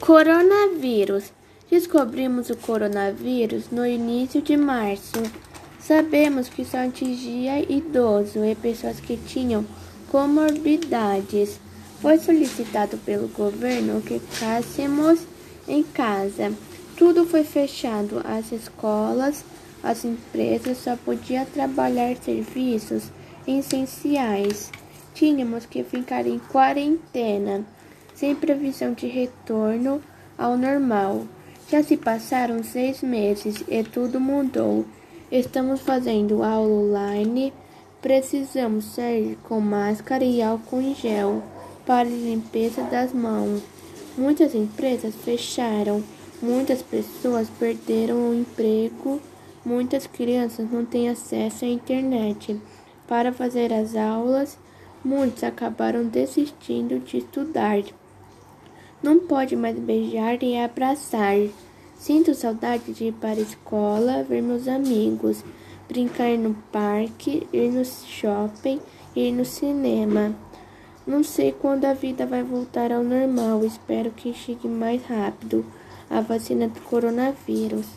Coronavírus. Descobrimos o coronavírus no início de março. Sabemos que só atingia idosos e pessoas que tinham comorbidades. Foi solicitado pelo governo que ficássemos em casa. Tudo foi fechado, as escolas, as empresas só podiam trabalhar serviços essenciais. Tínhamos que ficar em quarentena sem previsão de retorno ao normal. Já se passaram seis meses e tudo mudou. Estamos fazendo aula online. Precisamos sair com máscara e álcool em gel para limpeza das mãos. Muitas empresas fecharam, muitas pessoas perderam o emprego, muitas crianças não têm acesso à internet para fazer as aulas, muitos acabaram desistindo de estudar. Não pode mais beijar e abraçar. Sinto saudade de ir para a escola, ver meus amigos, brincar no parque, ir no shopping, ir no cinema. Não sei quando a vida vai voltar ao normal. Espero que chegue mais rápido a vacina do coronavírus.